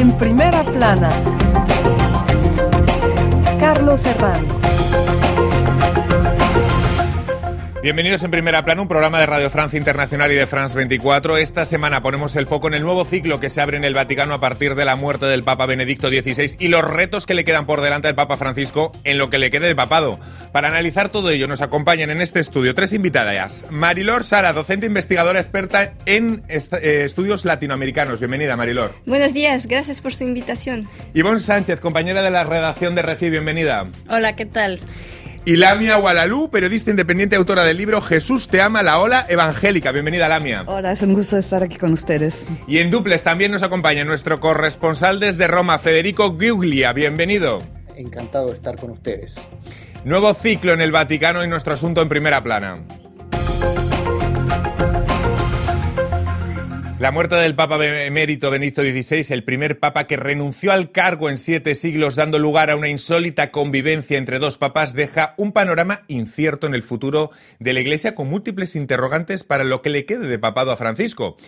En primera plana, Carlos Herranz. Bienvenidos en Primera Plana, un programa de Radio Francia Internacional y de France 24. Esta semana ponemos el foco en el nuevo ciclo que se abre en el Vaticano a partir de la muerte del Papa Benedicto XVI y los retos que le quedan por delante al Papa Francisco en lo que le quede de papado. Para analizar todo ello nos acompañan en este estudio tres invitadas. Marilor Sara, docente investigadora experta en est eh, estudios latinoamericanos. Bienvenida, Marilor. Buenos días, gracias por su invitación. Ivonne Sánchez, compañera de la redacción de Refi, bienvenida. Hola, ¿qué tal? Y Lamia Gualalú, periodista independiente, autora del libro Jesús te ama, la ola evangélica. Bienvenida, Lamia. Hola, es un gusto estar aquí con ustedes. Y en duples también nos acompaña nuestro corresponsal desde Roma, Federico Giuglia. Bienvenido. Encantado de estar con ustedes. Nuevo ciclo en el Vaticano y nuestro asunto en primera plana. La muerte del Papa emérito Benedicto XVI, el primer papa que renunció al cargo en siete siglos, dando lugar a una insólita convivencia entre dos papas, deja un panorama incierto en el futuro de la Iglesia con múltiples interrogantes para lo que le quede de papado a Francisco.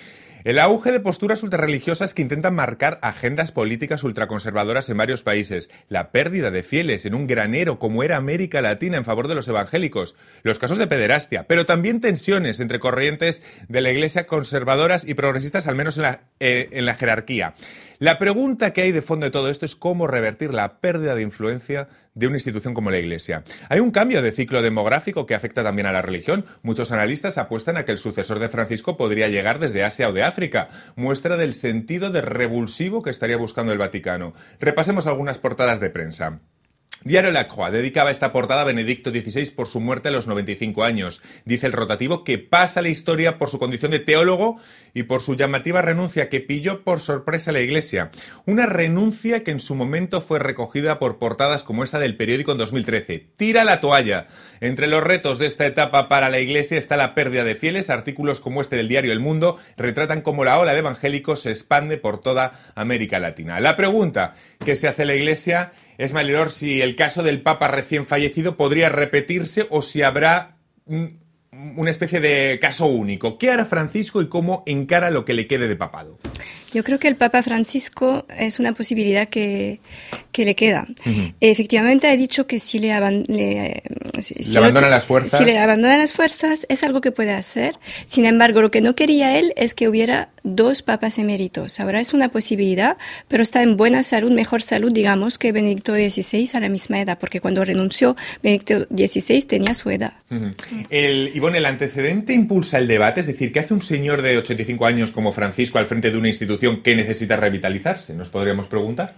El auge de posturas ultrarreligiosas que intentan marcar agendas políticas ultraconservadoras en varios países, la pérdida de fieles en un granero como era América Latina en favor de los evangélicos, los casos de pederastia, pero también tensiones entre corrientes de la Iglesia conservadoras y progresistas, al menos en la, eh, en la jerarquía. La pregunta que hay de fondo de todo esto es cómo revertir la pérdida de influencia de una institución como la Iglesia. Hay un cambio de ciclo demográfico que afecta también a la religión. Muchos analistas apuestan a que el sucesor de Francisco podría llegar desde Asia o de África, muestra del sentido de revulsivo que estaría buscando el Vaticano. Repasemos algunas portadas de prensa. Diario La Croix dedicaba esta portada a Benedicto XVI por su muerte a los 95 años. Dice el rotativo que pasa la historia por su condición de teólogo y por su llamativa renuncia que pilló por sorpresa a la Iglesia. Una renuncia que en su momento fue recogida por portadas como esta del periódico en 2013. Tira la toalla. Entre los retos de esta etapa para la Iglesia está la pérdida de fieles. Artículos como este del diario El Mundo retratan cómo la ola de evangélicos se expande por toda América Latina. La pregunta que se hace la Iglesia es, Marilor, si el caso del Papa recién fallecido podría repetirse o si habrá una especie de caso único. ¿Qué hará Francisco y cómo encara lo que le quede de papado? Yo creo que el Papa Francisco es una posibilidad que, que le queda. Uh -huh. Efectivamente, ha dicho que si le, aban le, si, ¿Le abandonan las fuerzas. Si le abandonan las fuerzas, es algo que puede hacer. Sin embargo, lo que no quería él es que hubiera dos papas eméritos. Ahora es una posibilidad, pero está en buena salud, mejor salud, digamos, que Benedicto XVI a la misma edad, porque cuando renunció Benedicto XVI tenía su edad. El, Ivonne, el antecedente impulsa el debate, es decir, ¿qué hace un señor de 85 años como Francisco al frente de una institución que necesita revitalizarse? Nos podríamos preguntar.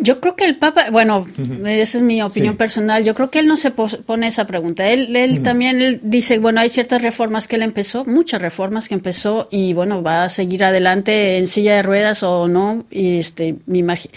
Yo creo que el Papa, bueno, esa es mi opinión sí. personal, yo creo que él no se pone esa pregunta. Él, él uh -huh. también él dice, bueno, hay ciertas reformas que él empezó, muchas reformas que empezó y bueno, va a seguir adelante en silla de ruedas o no, y este, imagino.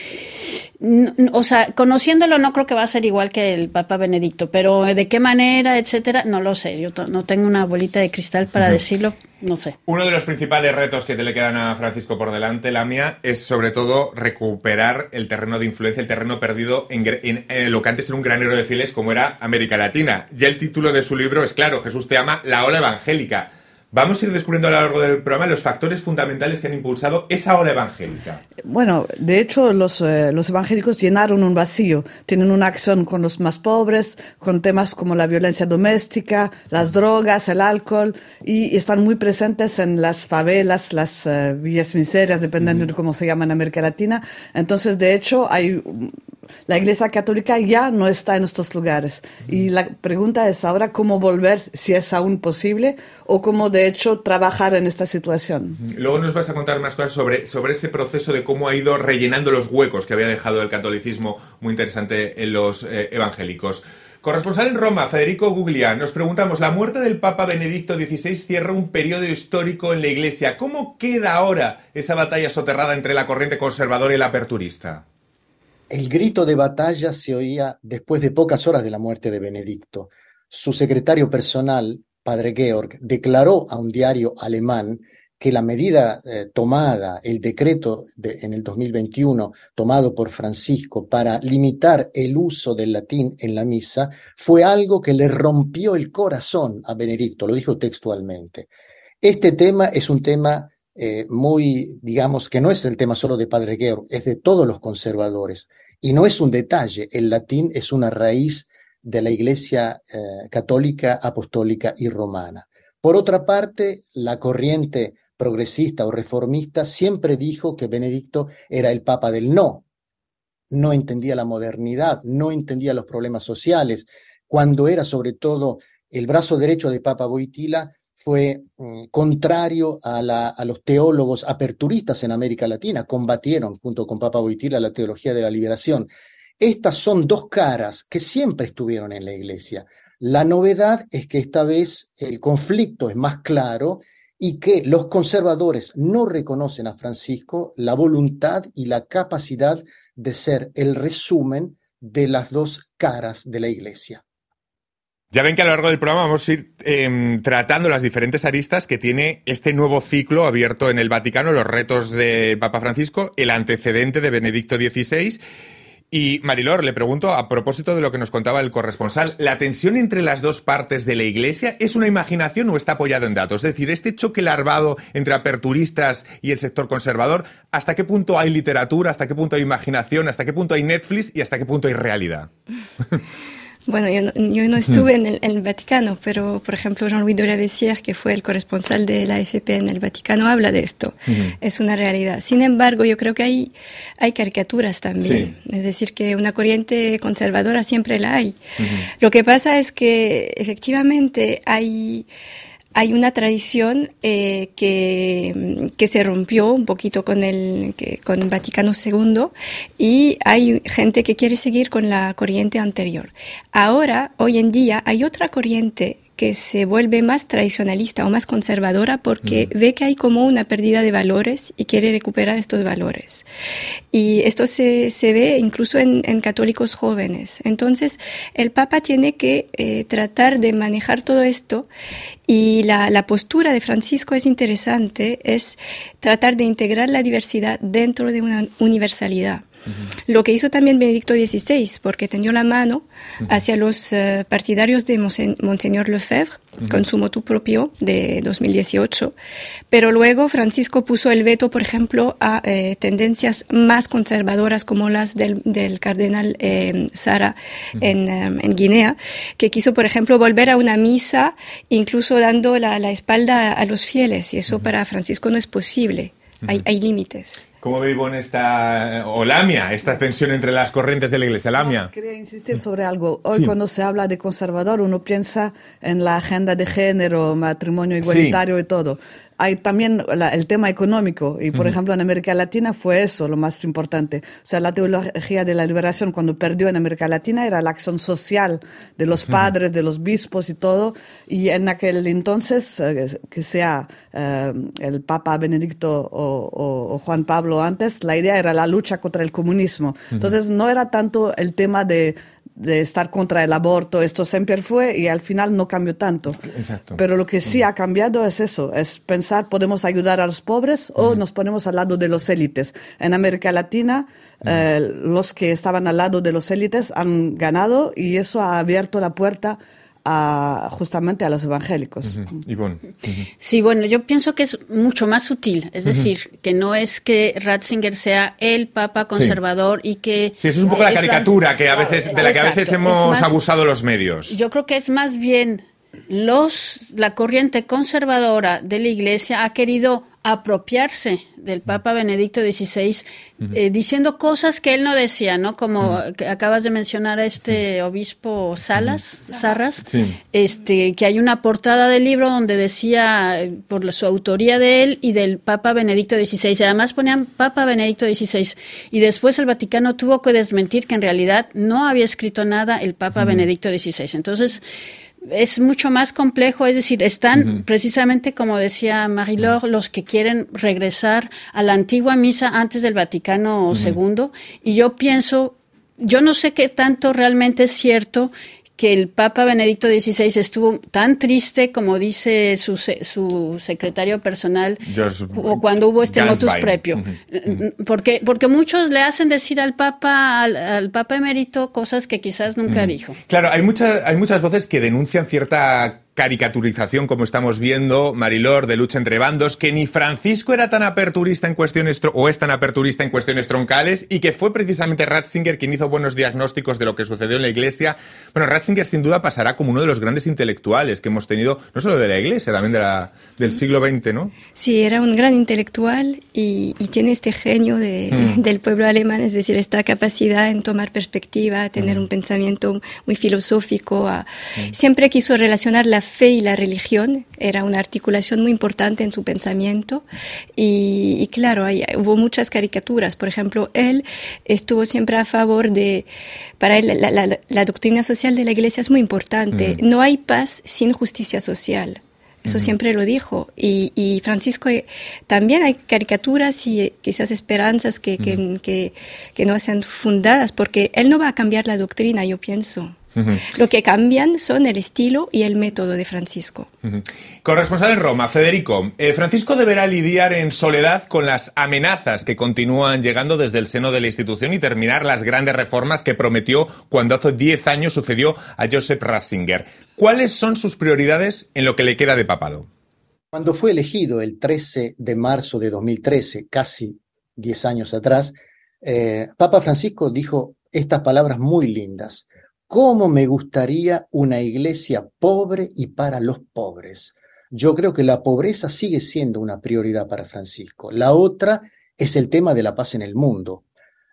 O sea, conociéndolo no creo que va a ser igual que el Papa Benedicto, pero de qué manera, etcétera, no lo sé. Yo no tengo una bolita de cristal para uh -huh. decirlo, no sé. Uno de los principales retos que te le quedan a Francisco por delante, la mía, es sobre todo recuperar el terreno de influencia, el terreno perdido en, en, lo que antes era un granero de fieles como era América Latina. Ya el título de su libro es claro, Jesús te ama, la ola evangélica. Vamos a ir descubriendo a lo largo del programa los factores fundamentales que han impulsado esa ola evangélica. Bueno, de hecho, los, eh, los evangélicos llenaron un vacío. Tienen una acción con los más pobres, con temas como la violencia doméstica, las drogas, el alcohol, y están muy presentes en las favelas, las uh, villas miserias, dependiendo de cómo se llama en América Latina. Entonces, de hecho, hay la Iglesia Católica ya no está en estos lugares. Y la pregunta es ahora cómo volver, si es aún posible, o cómo de hecho trabajar en esta situación. Luego nos vas a contar más cosas sobre, sobre ese proceso de cómo ha ido rellenando los huecos que había dejado el catolicismo muy interesante en los eh, evangélicos. Corresponsal en Roma, Federico Guglia, nos preguntamos, la muerte del Papa Benedicto XVI cierra un periodo histórico en la Iglesia. ¿Cómo queda ahora esa batalla soterrada entre la corriente conservadora y la aperturista? El grito de batalla se oía después de pocas horas de la muerte de Benedicto. Su secretario personal, padre Georg, declaró a un diario alemán que la medida eh, tomada, el decreto de, en el 2021 tomado por Francisco para limitar el uso del latín en la misa fue algo que le rompió el corazón a Benedicto, lo dijo textualmente. Este tema es un tema eh, muy, digamos, que no es el tema solo de Padre Georg, es de todos los conservadores. Y no es un detalle, el latín es una raíz de la Iglesia eh, católica, apostólica y romana. Por otra parte, la corriente progresista o reformista siempre dijo que Benedicto era el papa del no. No entendía la modernidad, no entendía los problemas sociales. Cuando era sobre todo el brazo derecho de Papa Boitila, fue mm, contrario a, a, los teólogos aperturistas en América Latina, combatieron junto con Papa Boitila la teología de la liberación. Estas son dos caras que siempre estuvieron en la iglesia. La novedad es que esta vez el conflicto es más claro y que los conservadores no reconocen a Francisco la voluntad y la capacidad de ser el resumen de las dos caras de la iglesia. Ya ven que a lo largo del programa vamos a ir em, tratando las diferentes aristas que tiene este nuevo ciclo abierto en el Vaticano, los retos de Papa Francisco, el antecedente de Benedicto XVI. Y Marilor, le pregunto a propósito de lo que nos contaba el corresponsal, ¿la tensión entre las dos partes de la Iglesia es una imaginación o está apoyada en datos? Es decir, este choque larvado entre aperturistas y el sector conservador, ¿hasta qué punto hay literatura, hasta qué punto hay imaginación, hasta qué punto hay Netflix y hasta qué punto hay realidad? Bueno, yo no, yo no estuve en, el, Vaticano, pero por ejemplo Jean-Louis de la que fue el corresponsal de la AFP en el Vaticano, habla de esto. Es una realidad. Sin embargo, yo creo que hay, hay caricaturas también. Es decir, que una corriente conservadora siempre la hay. Lo que pasa es que efectivamente hay hay una tradición eh, que, que, se rompió un poquito con el con Vaticano II y hay gente que quiere seguir con la corriente anterior. Ahora, hoy en día, hay otra corriente que se vuelve más tradicionalista o más conservadora porque ve que hay como una pérdida de valores y quiere recuperar estos valores. Y esto se, se ve incluso en, en, católicos jóvenes. Entonces, el Papa tiene que eh, tratar de manejar todo esto y la, la postura de Francisco es interesante, es tratar de integrar la diversidad dentro de una universalidad. Lo que hizo también Benedicto XVI, porque tendió la mano hacia los eh, partidarios de Monseñor Lefebvre, con su motu propio de 2018, pero luego Francisco puso el veto, por ejemplo, a eh, tendencias más conservadoras como las del, cardenal eh, Sara en, Guinea, que quiso, por ejemplo, volver a una misa, incluso dando la, espalda a los fieles, y eso para Francisco no es posible, hay, hay límites. ¿Cómo ve en esta, o Lamia, esta tensión entre las corrientes de la Iglesia? Lamia. quería insistir sobre algo. Hoy cuando se habla de conservador, uno piensa en la agenda de género, matrimonio igualitario y todo hay también el tema económico y por ejemplo en América Latina fue eso lo más importante. O sea, la teología de la liberación cuando perdió en América Latina era la acción social de los padres, de los bispos y todo. Y en aquel entonces, eh, que sea eh, el Papa Benedicto o, Juan Pablo antes, la idea era la lucha contra el comunismo. Entonces no era tanto el tema de de estar contra el aborto, esto siempre fue y al final no cambió tanto. Exacto. Pero lo que sí ha cambiado es eso, es pensar, podemos ayudar a los pobres o nos ponemos al lado de los élites. En América Latina, eh, los que estaban al lado de los élites han ganado y eso ha abierto la puerta justamente a los evangélicos. Sí, bueno, yo pienso que es mucho más sutil, es decir, que no es que Ratzinger sea el papa conservador y que... Sí, eso es un poco la caricatura que a veces, de la que a veces hemos abusado los medios. Yo creo que es más bien los, la corriente conservadora de la Iglesia ha querido apropiarse del Papa Benedicto XVI, eh, diciendo cosas que él no decía, ¿no? Como acabas de mencionar a este obispo Salas, Sarras, este, que hay una portada del libro donde decía eh, por su autoría de él y del Papa Benedicto XVI. Además ponían Papa Benedicto XVI. Y después el Vaticano tuvo que desmentir que en realidad no había escrito nada el Papa Benedicto XVI. Entonces, es mucho más complejo, es decir, están precisamente como decía Marilor, los que quieren regresar a la antigua misa antes del Vaticano II y yo pienso, yo no sé qué tanto realmente es cierto que el Papa Benedicto XVI estuvo tan triste como dice su, su secretario personal o cuando hubo este motus prepio. porque, porque muchos le hacen decir al Papa, al, Papa emérito cosas que quizás nunca dijo. Claro, hay, muchas hay muchas voces que denuncian cierta caricaturización, como estamos viendo, Marilor, de lucha entre bandos, que ni Francisco era tan aperturista en cuestiones o es tan aperturista en cuestiones troncales y que fue precisamente Ratzinger quien hizo buenos diagnósticos de lo que sucedió en la Iglesia. Bueno, Ratzinger sin duda pasará como uno de los grandes intelectuales que hemos tenido, no solo de la Iglesia, también de la, del siglo XX, ¿no? Sí, era un gran intelectual y, tiene este genio de, mm. del pueblo alemán, es decir, esta capacidad en tomar perspectiva, tener mm. un pensamiento muy filosófico. Mm. Siempre quiso relacionar la fe y la religión, era una articulación muy importante en su pensamiento y, claro, hubo muchas caricaturas. Por ejemplo, él estuvo siempre a favor de, para él la, doctrina social de la Iglesia es muy importante. No hay paz sin justicia social. Eso siempre lo dijo. Y, Francisco, eh, también hay caricaturas y eh, quizás esperanzas que, que, que, no sean fundadas, porque él no va a cambiar la doctrina, yo pienso. Lo que cambian son el estilo y el método de Francisco. Corresponsal en Roma, Federico. Eh, Francisco deberá lidiar en soledad con las amenazas que continúan llegando desde el seno de la institución y terminar las grandes reformas que prometió cuando hace 10 años sucedió a Joseph Ratzinger. ¿Cuáles son sus prioridades en lo que le queda de papado? Cuando fue elegido el 13 de marzo de 2013, casi 10 años atrás, eh, Papa Francisco dijo estas palabras muy lindas cómo me gustaría una iglesia pobre y para los pobres. Yo creo que la pobreza sigue siendo una prioridad para Francisco. La otra es el tema de la paz en el mundo.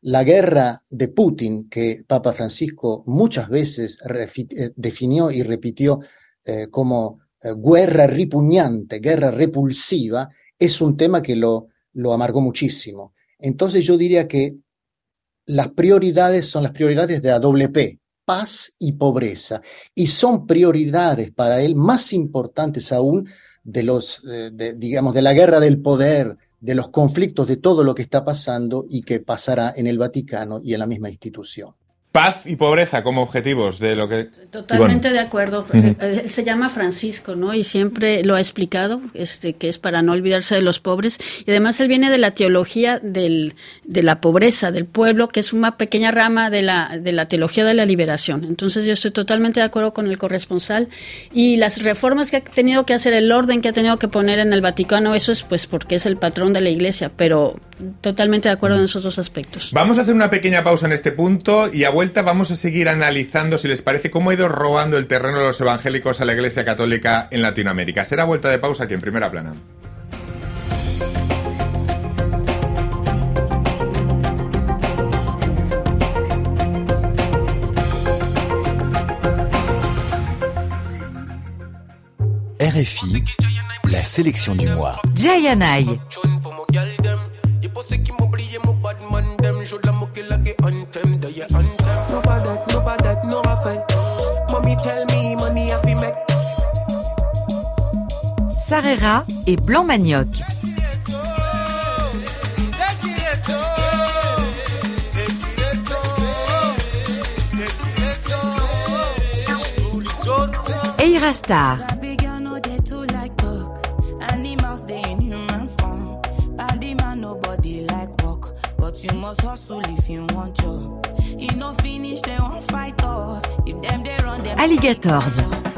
La guerra de Putin, que Papa Francisco muchas veces eh, definió y repitió eh, como eh, guerra repugnante, guerra repulsiva, es un tema que lo, lo amargó muchísimo. Entonces yo diría que las prioridades son las prioridades de la paz y pobreza. Y son prioridades para él más importantes aún de los, eh, digamos, de la guerra del poder, de los conflictos, de todo lo que está pasando y que pasará en el Vaticano y en la misma institución. Paz y pobreza como objetivos de lo que... Totalmente de acuerdo. Él se llama Francisco, ¿no? Y siempre lo ha explicado, este, que es para no olvidarse de los pobres. Y además él viene de la teología del, de la pobreza, del pueblo, que es una pequeña rama de la, de la teología de la liberación. Entonces yo estoy totalmente de acuerdo con el corresponsal. Y las reformas que ha tenido que hacer, el orden que ha tenido que poner en el Vaticano, eso es pues porque es el patrón de la iglesia, pero totalmente de acuerdo en esos dos aspectos. Vamos a hacer una pequeña pausa en este punto y a vuelta vamos a seguir analizando, si les parece, cómo ha ido robando el terreno de los evangélicos a la Iglesia Católica en Latinoamérica. Será vuelta de pausa aquí en primera plana. RFI, la sélection du mois. Jayanai. Sarera et Blanc Manioc. Eira Star. You must hustle if you want. You finish, they fight. If them they run them. Alligators.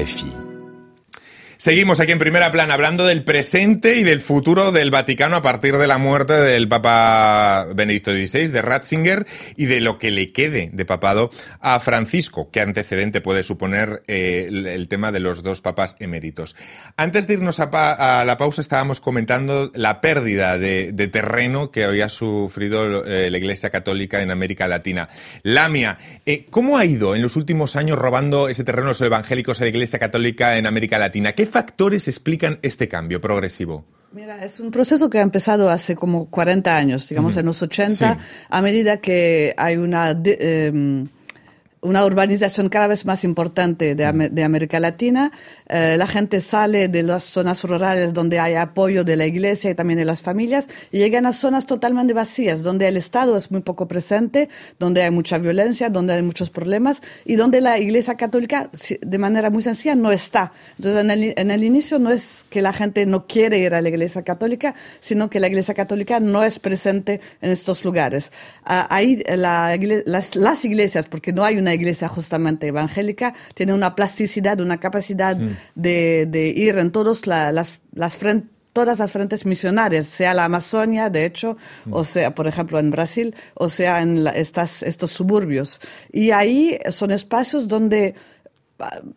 RFI. Seguimos aquí en primera plana hablando del presente y del futuro del Vaticano a partir de la muerte del Papa Benedicto XVI, de Ratzinger, y de lo que le quede de papado a Francisco. ¿Qué antecedente puede suponer eh, el, tema de los dos papas eméritos? Antes de irnos a, la pausa estábamos comentando la pérdida de, terreno que había sufrido eh, la Iglesia Católica en América Latina. Lamia, eh, ¿cómo ha ido en los últimos años robando ese terreno los evangélicos a la Iglesia Católica en América Latina? ¿Qué factores explican este cambio progresivo? Mira, es un proceso que ha empezado hace como 40 años, digamos en los 80, a medida que hay una... Em, una urbanización cada vez más importante de, de América Latina. Eh, la gente sale de las zonas rurales donde hay apoyo de la iglesia y también de las familias y llegan a zonas totalmente vacías, donde el Estado es muy poco presente, donde hay mucha violencia, donde hay muchos problemas y donde la iglesia católica, de manera muy sencilla, no está. Entonces, en el, en el inicio no es que la gente no quiere ir a la iglesia católica, sino que la iglesia católica no es presente en estos lugares. Ah, ahí la, las, las iglesias, porque no hay una iglesia justamente evangélica, tiene una plasticidad, una capacidad de, de, ir en todos las, las frentes todas las frentes misionarias, sea la Amazonia, de hecho, mm. o sea, por ejemplo, en Brasil, o sea, en estas, estos suburbios. Y ahí son espacios donde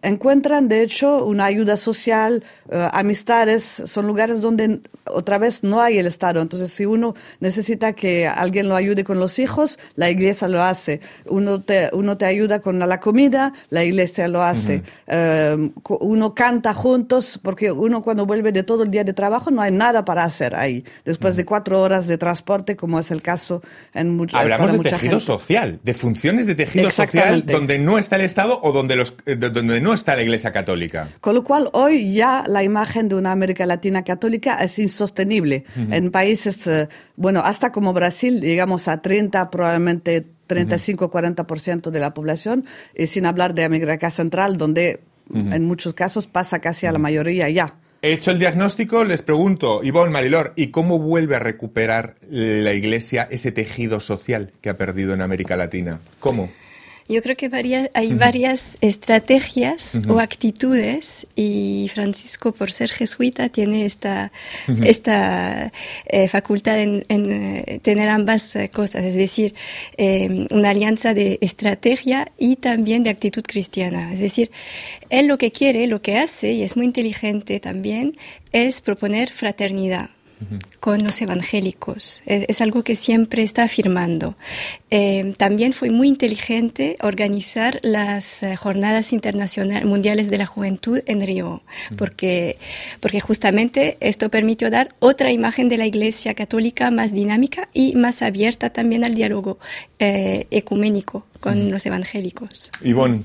encuentran, de hecho, una ayuda social, eh, amistades, son lugares donde otra vez no hay el Estado. Entonces, si uno necesita que alguien lo ayude con los hijos, la iglesia lo hace. Uno te, uno te ayuda con la comida, la iglesia lo hace. Eh, uno canta juntos, porque uno cuando vuelve de todo el día de trabajo no hay nada para hacer ahí, después de cuatro horas de transporte, como es el caso en muchos Hablamos de tejido social, de funciones de tejido social donde no está el Estado o donde los eh, donde no está la Iglesia Católica. Con lo cual, hoy ya la imagen de una América Latina católica es insostenible. En países, eh, bueno, hasta como Brasil, llegamos a 30, probablemente 35-40% de la población, y sin hablar de América Central, donde en muchos casos pasa casi a la mayoría ya. He hecho el diagnóstico, les pregunto, Ivonne Marilor, ¿y cómo vuelve a recuperar la Iglesia ese tejido social que ha perdido en América Latina? ¿Cómo? Yo creo que hay varias estrategias o actitudes y Francisco, por ser jesuita, tiene esta, esta eh, facultad en, eh, tener ambas eh, cosas, es decir, una alianza de estrategia y también de actitud cristiana. Es decir, él lo que quiere, lo que hace, y es muy inteligente también, es proponer fraternidad con los evangélicos. Es, algo que siempre está afirmando. Eh, también fue muy inteligente organizar las eh, jornadas internacionales mundiales de la juventud en Río, porque, porque justamente esto permitió dar otra imagen de la Iglesia católica más dinámica y más abierta también al diálogo eh, ecuménico con los evangélicos. Ivonne.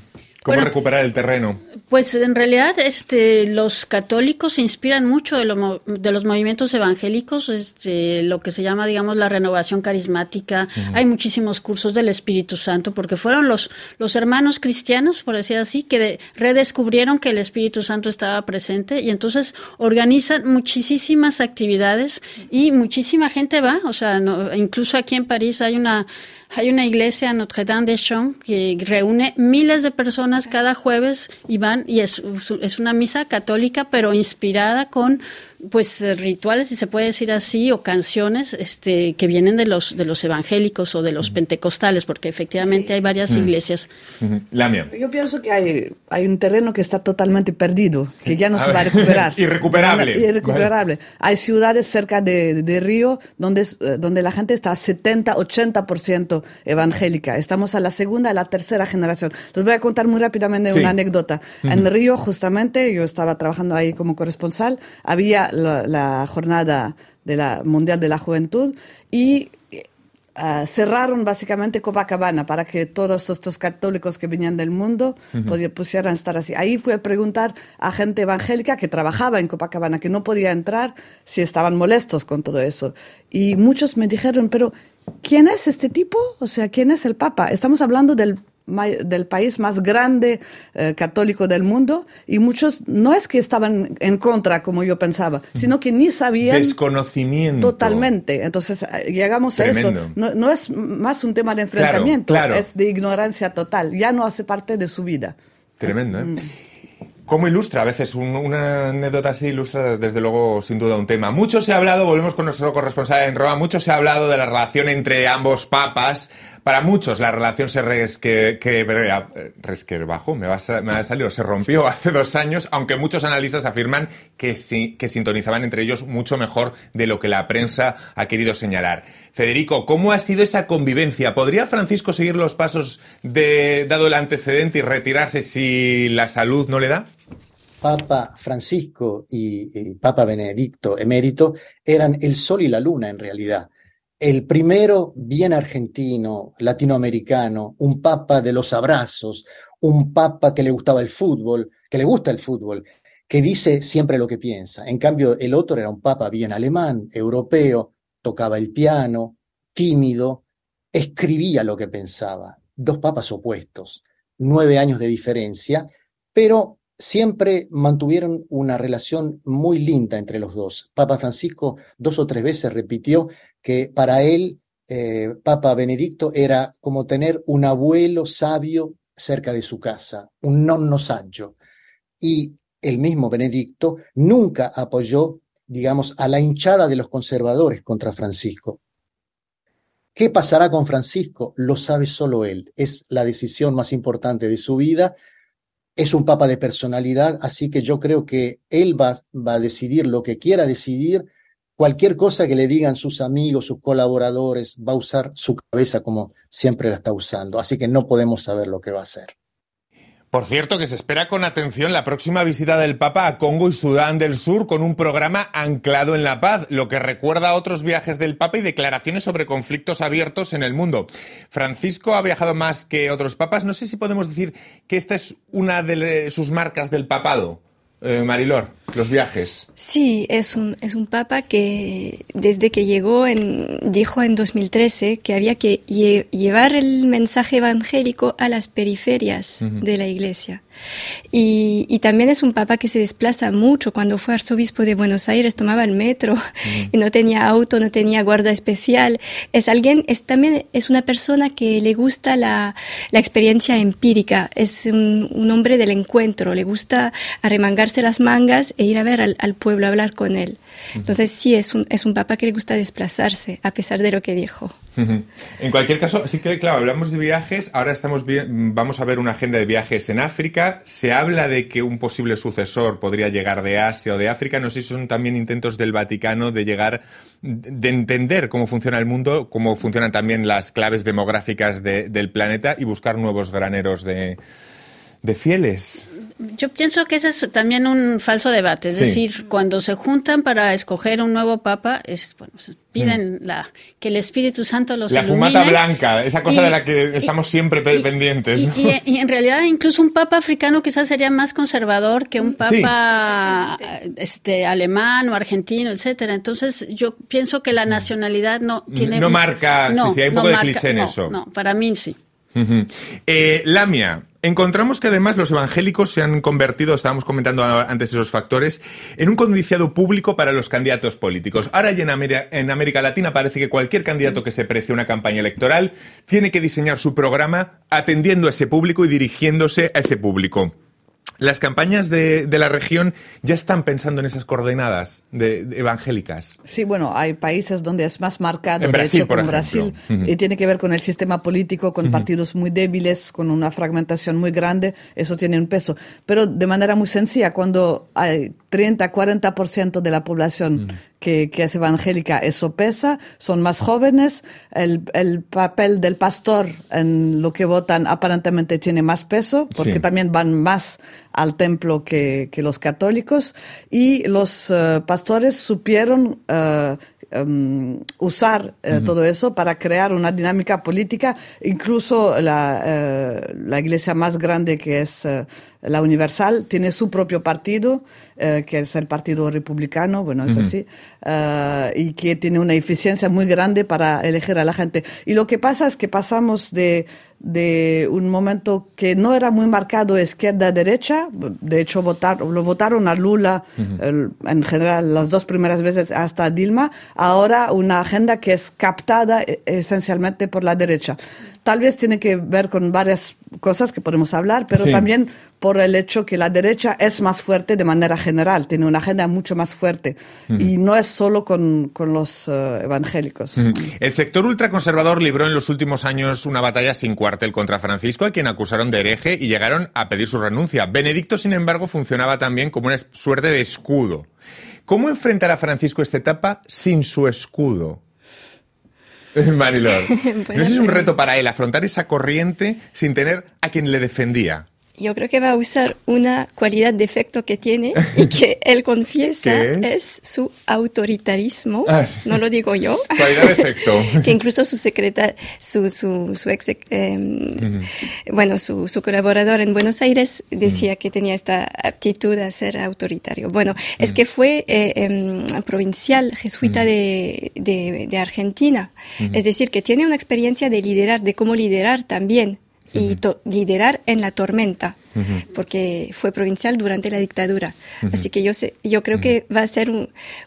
¿Cómo recuperar el terreno? Pues en realidad este, los católicos se inspiran mucho de, de los movimientos evangélicos, este, lo que se llama, digamos, la renovación carismática. Hay muchísimos cursos del Espíritu Santo, porque fueron los, los hermanos cristianos, por decir así, que redescubrieron que el Espíritu Santo estaba presente y entonces organizan muchísimas actividades y muchísima gente va. O sea, incluso aquí en París hay una hay una iglesia, Notre Dame de Champs, que reúne miles de personas cada jueves y van, y es, es una misa católica, pero inspirada con pues rituales, si se puede decir así, o canciones este, que vienen de los, de los evangélicos o de los pentecostales, porque efectivamente hay varias iglesias. Yo pienso que hay, hay un terreno que está totalmente perdido, que ya no se va a recuperar. Irrecuperable. Irrecuperable. Hay ciudades cerca de, de, Río donde, eh, donde la gente está 70, 80% evangélica. Estamos a la segunda, a la tercera generación. Les voy a contar muy rápidamente una anécdota. En Río, justamente, yo estaba trabajando ahí como corresponsal, había la, jornada de la Mundial de la Juventud y eh, cerraron básicamente Copacabana para que todos estos católicos que venían del mundo pusieran estar así. Ahí fui a preguntar a gente evangélica que trabajaba en Copacabana, que no podía entrar, si estaban molestos con todo eso. Y muchos me dijeron, pero ¿quién es este tipo? O sea, ¿quién es el Papa? Estamos hablando del del país más grande eh, católico del mundo y muchos no es que estaban en contra como yo pensaba, sino que ni sabían. Desconocimiento. Totalmente. Entonces eh, llegamos a eso. No, es más un tema de enfrentamiento, es de ignorancia total. Ya no hace parte de su vida. Tremendo, ¿eh? Mm. ¿Cómo ilustra? A veces una anécdota así ilustra desde luego sin duda un tema. Mucho se ha hablado, volvemos con nuestro corresponsal en Roma, mucho se ha hablado de la relación entre ambos papas. Para muchos la relación se que, resquebrajó, me se rompió hace dos años, aunque muchos analistas afirman que, sí, que sintonizaban entre ellos mucho mejor de lo que la prensa ha querido señalar. Federico, ¿cómo ha sido esa convivencia? ¿Podría Francisco seguir los pasos de, dado el antecedente y retirarse si la salud no le da? Papa Francisco y, Papa Benedicto emérito eran el sol y la luna en realidad. El primero bien argentino, latinoamericano, un papa de los abrazos, un papa que le gustaba el fútbol, que le gusta el fútbol, que dice siempre lo que piensa. En cambio, el otro era un papa bien alemán, europeo, tocaba el piano, tímido, escribía lo que pensaba. Dos papas opuestos, nueve años de diferencia, pero siempre mantuvieron una relación muy linda entre los dos. Papa Francisco dos o tres veces repitió que para él, eh, Papa Benedicto, era como tener un abuelo sabio cerca de su casa, un nonno saggio. Y el mismo Benedicto nunca apoyó, digamos, a la hinchada de los conservadores contra Francisco. ¿Qué pasará con Francisco? Lo sabe solo él. Es la decisión más importante de su vida. Es un papa de personalidad, así que yo creo que él va, a decidir lo que quiera decidir. Cualquier cosa que le digan sus amigos, sus colaboradores, va a usar su cabeza como siempre la está usando. Así que no podemos saber lo que va a hacer. Por cierto, que se espera con atención la próxima visita del Papa a Congo y Sudán del Sur con un programa anclado en la paz, lo que recuerda a otros viajes del Papa y declaraciones sobre conflictos abiertos en el mundo. Francisco ha viajado más que otros papas. No sé si podemos decir que esta es una de sus marcas del papado. Eh, Marilor, los viajes. Sí, es un, es un papa que desde que llegó en, dijo en 2013 que había que llevar el mensaje evangélico a las periferias de la iglesia. Y, y, también es un papa que se desplaza mucho. Cuando fue arzobispo de Buenos Aires tomaba el metro y no tenía auto, no tenía guarda especial. Es alguien, es también es una persona que le gusta la, la experiencia empírica. Es un, un, hombre del encuentro. Le gusta arremangarse las mangas e ir a ver al, al pueblo, a hablar con él. Entonces sí, es un, es un papa que le gusta desplazarse, a pesar de lo que dijo. En cualquier caso, sí que, claro, hablamos de viajes, ahora estamos vamos a ver una agenda de viajes en África, se habla de que un posible sucesor podría llegar de Asia o de África, no sé si son también intentos del Vaticano de llegar, de entender cómo funciona el mundo, cómo funcionan también las claves demográficas del planeta y buscar nuevos graneros de, fieles. Yo pienso que ese es también un falso debate, es Sí. decir, cuando se juntan para escoger un nuevo papa, es bueno, piden la, que el Espíritu Santo los La ilumine. fumata blanca, esa cosa Y- de la que y- estamos siempre y- pendientes. Y, ¿no? y- y en realidad incluso un papa africano quizás sería más conservador que un Sí. papa este alemán o argentino, etcétera. Entonces yo pienso que la nacionalidad no tiene No marca- sí, sí, hay un poco de cliché en no, eso. No, para mí sí. Ujú. Eh, Lamia, encontramos que además los evangélicos se han convertido, estábamos comentando antes esos factores, en un codiciado público para los candidatos políticos. Ahora ya en, en América Latina parece que cualquier candidato que se precie una campaña electoral tiene que diseñar su programa atendiendo a ese público y dirigiéndose a ese público. Las campañas de, de la región ya están pensando en esas coordenadas de- de evangélicas. Sí, bueno, hay países donde es más marcado, En de Brasil, hecho, por como. Brasil, y tiene que ver con el sistema político, con partidos muy débiles, con una fragmentación muy grande, eso tiene un peso. Pero de manera muy sencilla, cuando hay 30, 40% de la población que, que es evangélica, eso pesa, son más jóvenes, el, el papel del pastor en lo que votan aparentemente tiene más peso, porque Sí. también van más al templo que, que los católicos, y los eh, pastores supieron eh, em, usar eh, todo eso para crear una dinámica política, incluso la, eh, la iglesia más grande que es eh, la Universal tiene su propio partido, eh, que es el Partido Republicano, bueno, es así, eh, y que tiene una eficiencia muy grande para elegir a la gente. Y lo que pasa es que pasamos de, de un momento que no era muy marcado izquierda-derecha, de hecho votar, lo votaron a Lula el- en general las dos primeras veces hasta a Dilma, ahora una agenda que es captada eh, esencialmente por la derecha. Tal vez tiene que ver con varias cosas que podemos hablar, pero Sí. también por el hecho que la derecha es más fuerte de manera general, tiene una agenda mucho más fuerte y no es solo con, con los eh, evangélicos. El sector ultraconservador libró en los últimos años una batalla sin cuartel contra Francisco, a quien acusaron de hereje y llegaron a pedir su renuncia. Benedicto, sin embargo, funcionaba también como una suerte de escudo. ¿Cómo enfrentará Francisco esta etapa sin su escudo? Marilor. No es un reto para él afrontar esa corriente sin tener a quien le defendía. Yo creo que va a usar una cualidad defecto que tiene y que él confiesa es? su autoritarismo. Ah, no lo digo yo. Cualidad defecto. que incluso su secretario, su, su, su ex, em, bueno, su, su, colaborador en Buenos Aires decía que tenía esta aptitud a ser autoritario. Bueno, es que fue eh, em, provincial jesuita de, de, Argentina. Es decir, que tiene una experiencia de liderar, de cómo liderar también y liderar en la tormenta porque fue provincial durante la dictadura. Así que yo, sé, yo creo que va a ser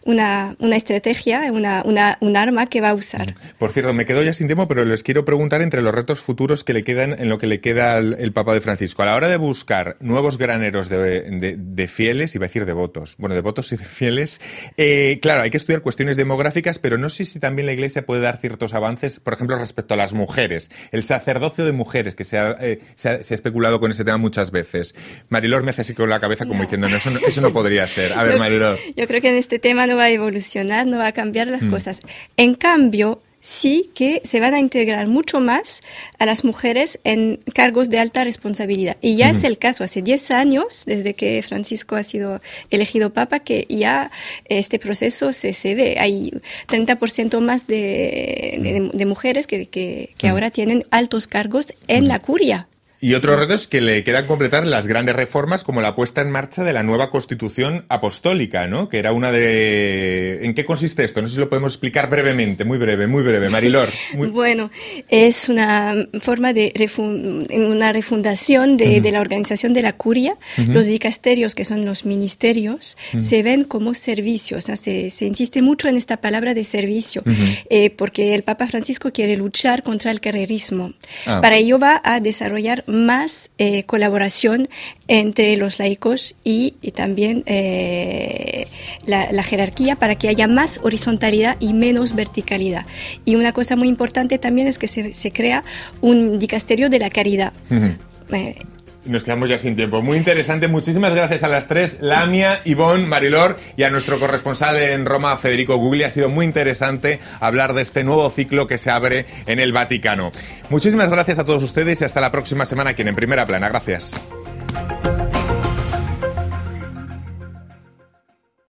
una, una, estrategia, una, una, un arma que va a usar. Por cierto, me quedo ya sin tiempo, pero les quiero preguntar entre los retos futuros que le quedan en lo que le queda al el Papa de Francisco. A la hora de buscar nuevos graneros de, de, fieles, iba a decir devotos, bueno, devotos y de fieles, eh, claro, hay que estudiar cuestiones demográficas, pero no sé si también la Iglesia puede dar ciertos avances, por ejemplo, respecto a las mujeres, el sacerdocio de mujeres, que se ha, eh, se ha, se ha especulado con ese tema muchas veces. Marilor me hace así con la cabeza como diciendo, no, eso, no, eso no podría ser. A ver, Marilor. Yo creo que en este tema no va a evolucionar, no va a cambiar las mm. cosas. En cambio, sí que se van a integrar mucho más a las mujeres en cargos de alta responsabilidad. Y ya es el caso, hace 10 años, desde que Francisco ha sido elegido papa, que ya este proceso se, se ve. Hay 30% más de, de, mujeres que, que, que ahora tienen altos cargos en la curia. Y otro reto es que le quedan completar las grandes reformas como la puesta en marcha de la nueva Constitución Apostólica, ¿no? Que era una de... ¿En qué consiste esto? No sé si lo podemos explicar brevemente, muy breve, muy breve. Marilor. Bueno, es una forma de una refundación de, la organización de la curia. Los dicasterios, que son los ministerios, se ven como servicios. se, insiste mucho en esta palabra de servicio, eh, porque el Papa Francisco quiere luchar contra el carrerismo. Ah. Para ello va a desarrollar más eh, colaboración entre los laicos y, también eh, la, jerarquía para que haya más horizontalidad y menos verticalidad. Y una cosa muy importante también es que se, crea un dicasterio de la caridad. Nos quedamos ya sin tiempo. Muy interesante. Muchísimas gracias a las tres, Lamia, Ivonne, Marilor y a nuestro corresponsal en Roma, Federico Gugli. Ha sido muy interesante hablar de este nuevo ciclo que se abre en el Vaticano. Muchísimas gracias a todos ustedes y hasta la próxima semana aquí en Primera Plana. Gracias.